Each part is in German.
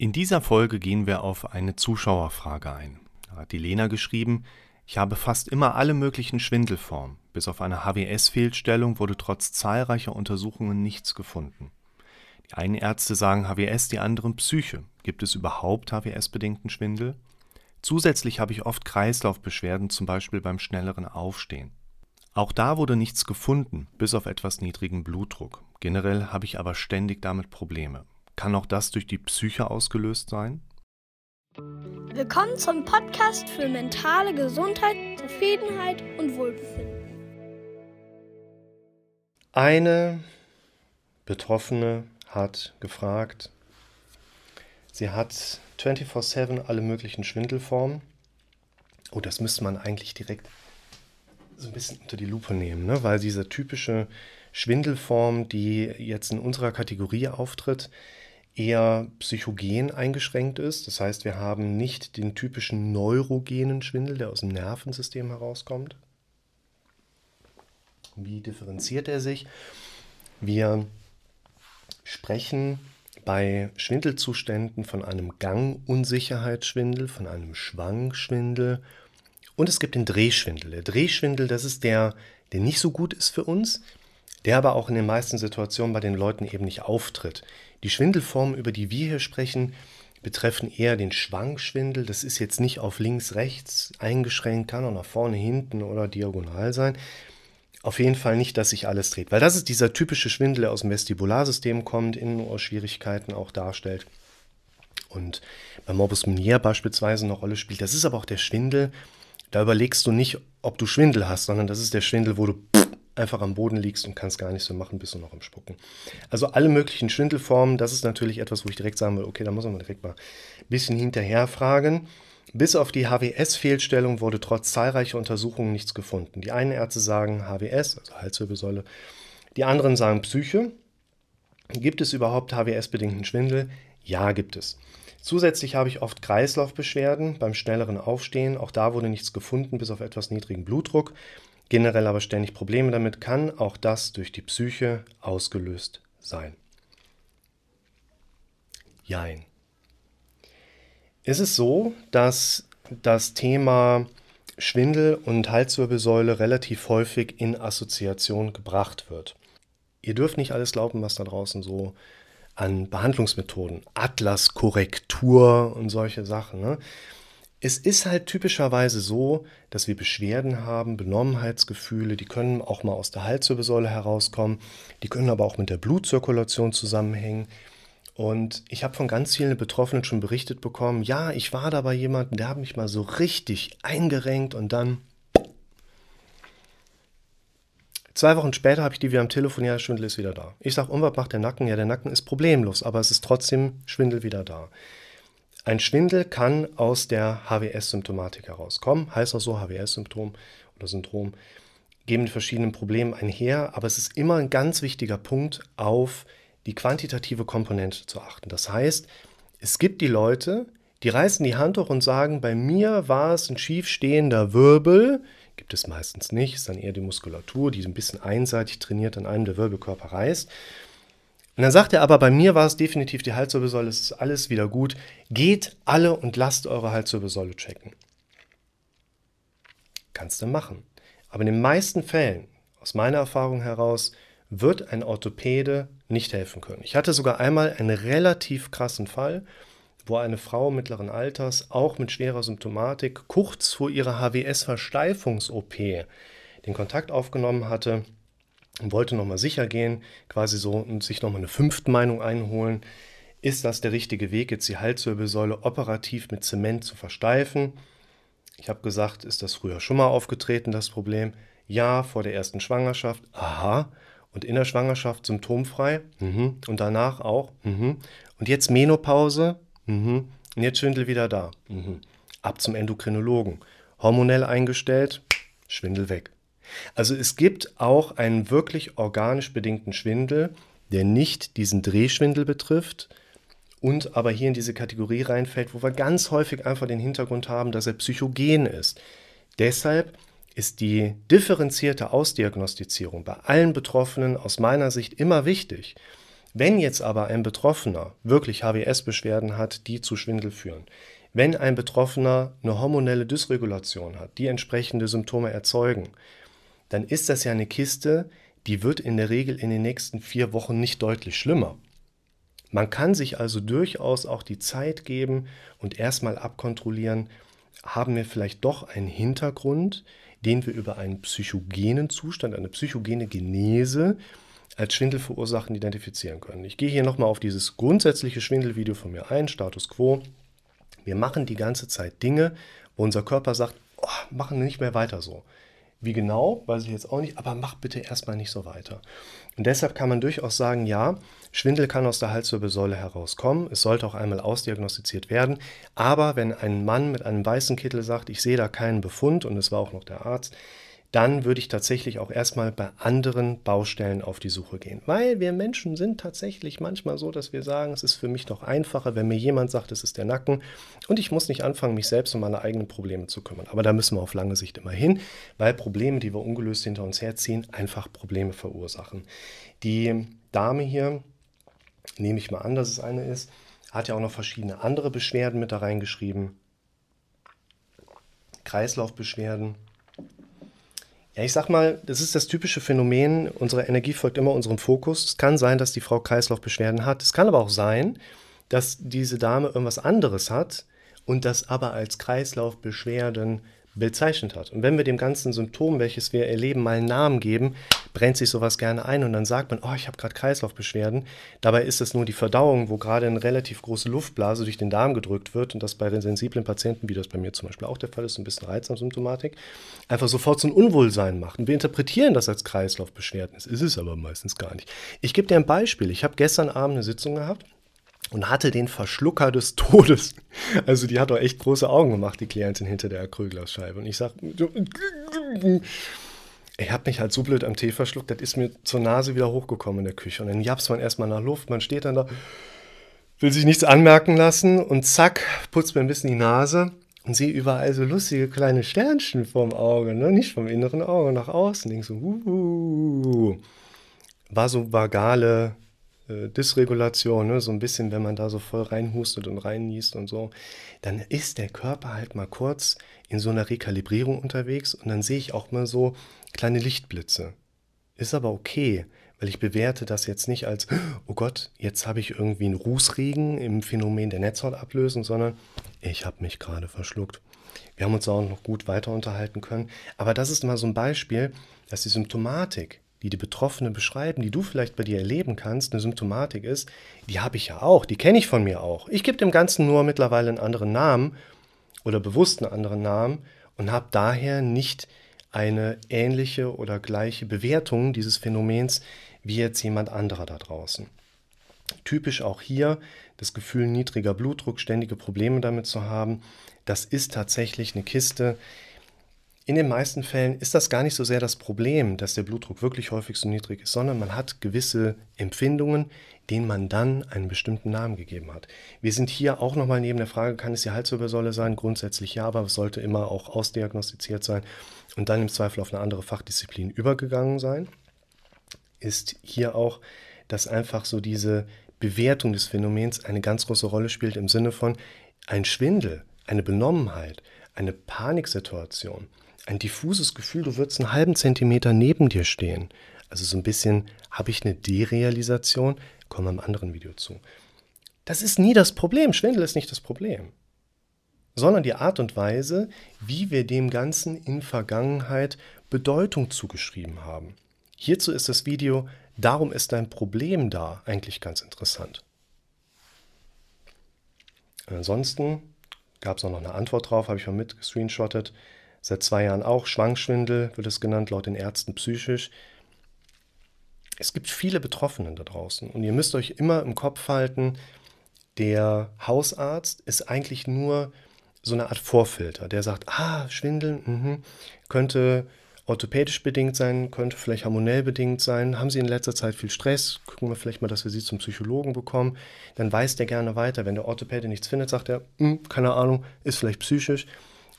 In dieser Folge gehen wir auf eine Zuschauerfrage ein. Da hat die Lena geschrieben, ich habe fast immer alle möglichen Schwindelformen. Bis auf eine HWS-Fehlstellung wurde trotz zahlreicher Untersuchungen nichts gefunden. Die einen Ärzte sagen HWS, die anderen Psyche. Gibt es überhaupt HWS-bedingten Schwindel? Zusätzlich habe ich oft Kreislaufbeschwerden, zum Beispiel beim schnelleren Aufstehen. Auch da wurde nichts gefunden, bis auf etwas niedrigen Blutdruck. Generell habe ich aber ständig damit Probleme. Kann auch das durch die Psyche ausgelöst sein? Willkommen zum Podcast für mentale Gesundheit, Zufriedenheit und Wohlbefinden. Eine Betroffene hat gefragt, sie hat 24/7 alle möglichen Schwindelformen. Oh, das müsste man eigentlich direkt so ein bisschen unter die Lupe nehmen, ne? weil diese typische Schwindelform, die jetzt in unserer Kategorie auftritt, eher psychogen eingeschränkt ist. Das heißt, wir haben nicht den typischen neurogenen Schwindel, der aus dem Nervensystem herauskommt. Wie differenziert er sich? Wir sprechen bei Schwindelzuständen von einem Gangunsicherheitsschwindel, von einem Schwangschwindel und es gibt den Drehschwindel. Der Drehschwindel, das ist der, der nicht so gut ist für uns, der aber auch in den meisten Situationen bei den Leuten eben nicht auftritt. Die Schwindelformen, über die wir hier sprechen, betreffen eher den Schwankschwindel. Das ist jetzt nicht auf links, rechts eingeschränkt, kann auch nach vorne, hinten oder diagonal sein. Auf jeden Fall nicht, dass sich alles dreht, weil das ist dieser typische Schwindel, der aus dem Vestibularsystem kommt, Innenohrschwierigkeiten auch darstellt und bei Morbus Menier beispielsweise eine Rolle spielt. Das ist aber auch der Schwindel, da überlegst du nicht, ob du Schwindel hast, sondern das ist der Schwindel, wo du einfach am Boden liegst und kannst gar nichts mehr machen, bist du noch im Spucken. Also alle möglichen Schwindelformen, das ist natürlich etwas, wo ich direkt sagen will, okay, da muss man direkt mal ein bisschen hinterher fragen. Bis auf die HWS-Fehlstellung wurde trotz zahlreicher Untersuchungen nichts gefunden. Die einen Ärzte sagen HWS, also Halswirbelsäule, die anderen sagen Psyche. Gibt es überhaupt HWS-bedingten Schwindel? Ja, gibt es. Zusätzlich habe ich oft Kreislaufbeschwerden beim schnelleren Aufstehen. Auch da wurde nichts gefunden, bis auf etwas niedrigen Blutdruck generell aber ständig Probleme damit, kann auch das durch die Psyche ausgelöst sein. Jein. Es ist so, dass das Thema Schwindel und Halswirbelsäule relativ häufig in Assoziation gebracht wird. Ihr dürft nicht alles glauben, was da draußen so an Behandlungsmethoden, Atlaskorrektur und solche Sachen. Ne? Es ist halt typischerweise so, dass wir Beschwerden haben, Benommenheitsgefühle, die können auch mal aus der Halswirbelsäule herauskommen, die können aber auch mit der Blutzirkulation zusammenhängen. Und ich habe von ganz vielen Betroffenen schon berichtet bekommen, ja, ich war da bei jemandem, der hat mich mal so richtig eingerenkt und dann Zwei Wochen später habe ich die wieder am Telefon, ja, der Schwindel ist wieder da. Ich sage, und was macht der Nacken? Ja, der Nacken ist problemlos, aber es ist trotzdem Schwindel wieder da. Ein Schwindel kann aus der HWS-Symptomatik herauskommen, heißt auch so HWS-Symptom oder Syndrom, geben mit verschiedenen Problemen einher, aber es ist immer ein ganz wichtiger Punkt, auf die quantitative Komponente zu achten. Das heißt, es gibt die Leute, die reißen die Hand hoch und sagen, bei mir war es ein schiefstehender Wirbel, gibt es meistens nicht, ist dann eher die Muskulatur, die ein bisschen einseitig trainiert an einem der Wirbelkörper reißt. Und dann sagt er aber, bei mir war es definitiv die Halswirbelsäule, es ist alles wieder gut. Geht alle und lasst eure Halswirbelsäule checken. Kannst du machen. Aber in den meisten Fällen, aus meiner Erfahrung heraus, wird ein Orthopäde nicht helfen können. Ich hatte sogar einmal einen relativ krassen Fall, wo eine Frau mittleren Alters, auch mit schwerer Symptomatik, kurz vor ihrer HWS-Versteifungs-OP den Kontakt aufgenommen hatte und wollte nochmal sicher gehen, quasi so und sich nochmal eine fünfte Meinung einholen. Ist das der richtige Weg, jetzt die Halswirbelsäule operativ mit Zement zu versteifen? Ich habe gesagt, ist das früher schon mal aufgetreten, das Problem? Ja, vor der ersten Schwangerschaft. Aha. Und in der Schwangerschaft symptomfrei. Mhm. Und danach auch. Mhm. Und jetzt Menopause. Mhm. Und jetzt Schwindel wieder da. Mhm. Ab zum Endokrinologen. Hormonell eingestellt, Schwindel weg. Also es gibt auch einen wirklich organisch bedingten Schwindel, der nicht diesen Drehschwindel betrifft und aber hier in diese Kategorie reinfällt, wo wir ganz häufig einfach den Hintergrund haben, dass er psychogen ist. Deshalb ist die differenzierte Ausdiagnostizierung bei allen Betroffenen aus meiner Sicht immer wichtig. Wenn jetzt aber ein Betroffener wirklich HWS-Beschwerden hat, die zu Schwindel führen, wenn ein Betroffener eine hormonelle Dysregulation hat, die entsprechende Symptome erzeugen, dann ist das ja eine Kiste, die wird in der Regel in den nächsten vier Wochen nicht deutlich schlimmer. Man kann sich also durchaus auch die Zeit geben und erstmal abkontrollieren, haben wir vielleicht doch einen Hintergrund, den wir über einen psychogenen Zustand, eine psychogene Genese als Schwindelverursachen identifizieren können. Ich gehe hier nochmal auf dieses grundsätzliche Schwindelvideo von mir ein, Status quo. Wir machen die ganze Zeit Dinge, wo unser Körper sagt, oh, machen wir nicht mehr weiter so. Wie genau, weiß ich jetzt auch nicht, aber mach bitte erstmal nicht so weiter. Und deshalb kann man durchaus sagen, ja, Schwindel kann aus der Halswirbelsäule herauskommen. Es sollte auch einmal ausdiagnostiziert werden. Aber wenn ein Mann mit einem weißen Kittel sagt, ich sehe da keinen Befund und es war auch noch der Arzt, dann würde ich tatsächlich auch erstmal bei anderen Baustellen auf die Suche gehen. Weil wir Menschen sind tatsächlich manchmal so, dass wir sagen, es ist für mich doch einfacher, wenn mir jemand sagt, es ist der Nacken und ich muss nicht anfangen, mich selbst um meine eigenen Probleme zu kümmern. Aber da müssen wir auf lange Sicht immer hin, weil Probleme, die wir ungelöst hinter uns herziehen, einfach Probleme verursachen. Die Dame hier, nehme ich mal an, dass es eine ist, hat ja auch noch verschiedene andere Beschwerden mit da reingeschrieben. Kreislaufbeschwerden, ja, ich sag mal, das ist das typische Phänomen, unsere Energie folgt immer unserem Fokus. Es kann sein, dass die Frau Kreislaufbeschwerden hat. Es kann aber auch sein, dass diese Dame irgendwas anderes hat und das aber als Kreislaufbeschwerden bezeichnet hat. Und wenn wir dem ganzen Symptom, welches wir erleben, mal einen Namen geben, brennt sich sowas gerne ein und dann sagt man, oh, ich habe gerade Kreislaufbeschwerden. Dabei ist es nur die Verdauung, wo gerade eine relativ große Luftblase durch den Darm gedrückt wird und das bei den sensiblen Patienten, wie das bei mir zum Beispiel auch der Fall ist, ein bisschen Reizsymptomatik, einfach sofort so ein Unwohlsein macht. Und wir interpretieren das als Kreislaufbeschwerden. Das ist es aber meistens gar nicht. Ich gebe dir ein Beispiel. Ich habe gestern Abend eine Sitzung gehabt und hatte den Verschlucker des Todes. Also die hat doch echt große Augen gemacht, die Klientin hinter der Acrylglasscheibe. Und ich sag, ich habe mich halt so blöd am Tee verschluckt, das ist mir zur Nase wieder hochgekommen in der Küche. Und dann japs man erstmal nach Luft, man steht dann da, will sich nichts anmerken lassen und zack, putzt mir ein bisschen die Nase und sehe überall so lustige kleine Sternchen vorm Auge, ne? nicht vom inneren Auge, nach außen. Denk so, uh, war so vagale äh, Dysregulation, ne? so ein bisschen, wenn man da so voll reinhustet und reinniest und so, dann ist der Körper halt mal kurz in so einer Rekalibrierung unterwegs und dann sehe ich auch mal so kleine Lichtblitze. Ist aber okay, weil ich bewerte das jetzt nicht als, oh Gott, jetzt habe ich irgendwie einen Rußregen im Phänomen der Netzhautablösung, sondern ich habe mich gerade verschluckt. Wir haben uns auch noch gut weiter unterhalten können. Aber das ist mal so ein Beispiel, dass die Symptomatik die die Betroffenen beschreiben, die du vielleicht bei dir erleben kannst, eine Symptomatik ist, die habe ich ja auch, die kenne ich von mir auch. Ich gebe dem Ganzen nur mittlerweile einen anderen Namen oder bewusst einen anderen Namen und habe daher nicht eine ähnliche oder gleiche Bewertung dieses Phänomens wie jetzt jemand anderer da draußen. Typisch auch hier das Gefühl niedriger Blutdruck, ständige Probleme damit zu haben. Das ist tatsächlich eine Kiste, in den meisten Fällen ist das gar nicht so sehr das Problem, dass der Blutdruck wirklich häufig so niedrig ist, sondern man hat gewisse Empfindungen, denen man dann einen bestimmten Namen gegeben hat. Wir sind hier auch nochmal neben der Frage, kann es die Halswirbelsäule sein? Grundsätzlich ja, aber es sollte immer auch ausdiagnostiziert sein und dann im Zweifel auf eine andere Fachdisziplin übergegangen sein. Ist hier auch, dass einfach so diese Bewertung des Phänomens eine ganz große Rolle spielt im Sinne von ein Schwindel, eine Benommenheit, eine Paniksituation ein diffuses Gefühl, du würdest einen halben Zentimeter neben dir stehen. Also so ein bisschen, habe ich eine Derealisation? Kommen wir im anderen Video zu. Das ist nie das Problem. Schwindel ist nicht das Problem. Sondern die Art und Weise, wie wir dem Ganzen in Vergangenheit Bedeutung zugeschrieben haben. Hierzu ist das Video Darum ist dein Problem da eigentlich ganz interessant. Ansonsten gab es auch noch eine Antwort drauf, habe ich mal mitgescreenshottet. Seit zwei Jahren auch. Schwankschwindel wird es genannt, laut den Ärzten psychisch. Es gibt viele Betroffenen da draußen und ihr müsst euch immer im Kopf halten, der Hausarzt ist eigentlich nur so eine Art Vorfilter, der sagt, ah, Schwindeln mh, könnte orthopädisch bedingt sein, könnte vielleicht hormonell bedingt sein. Haben Sie in letzter Zeit viel Stress? Gucken wir vielleicht mal, dass wir Sie zum Psychologen bekommen. Dann weiß der gerne weiter. Wenn der Orthopäde nichts findet, sagt er, hm, keine Ahnung, ist vielleicht psychisch.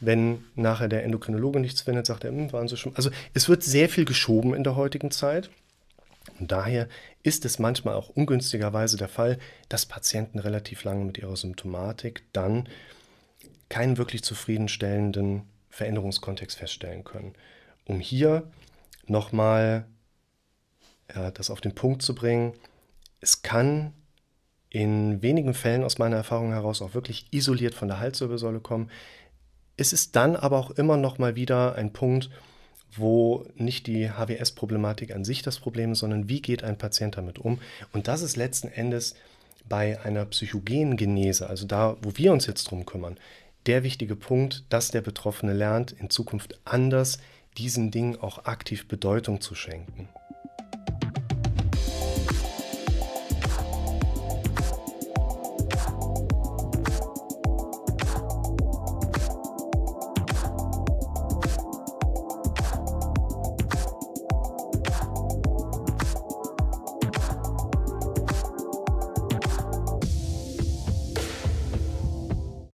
Wenn nachher der Endokrinologe nichts findet, sagt er, hm, waren sie schon. Also es wird sehr viel geschoben in der heutigen Zeit. Und daher ist es manchmal auch ungünstigerweise der Fall, dass Patienten relativ lange mit ihrer Symptomatik dann keinen wirklich zufriedenstellenden Veränderungskontext feststellen können. Um hier nochmal ja, das auf den Punkt zu bringen, es kann in wenigen Fällen aus meiner Erfahrung heraus auch wirklich isoliert von der Halswirbelsäule kommen. Es ist dann aber auch immer noch mal wieder ein Punkt, wo nicht die HWS-Problematik an sich das Problem ist, sondern wie geht ein Patient damit um. Und das ist letzten Endes bei einer psychogenen Genese, also da, wo wir uns jetzt drum kümmern, der wichtige Punkt, dass der Betroffene lernt, in Zukunft anders diesen Dingen auch aktiv Bedeutung zu schenken.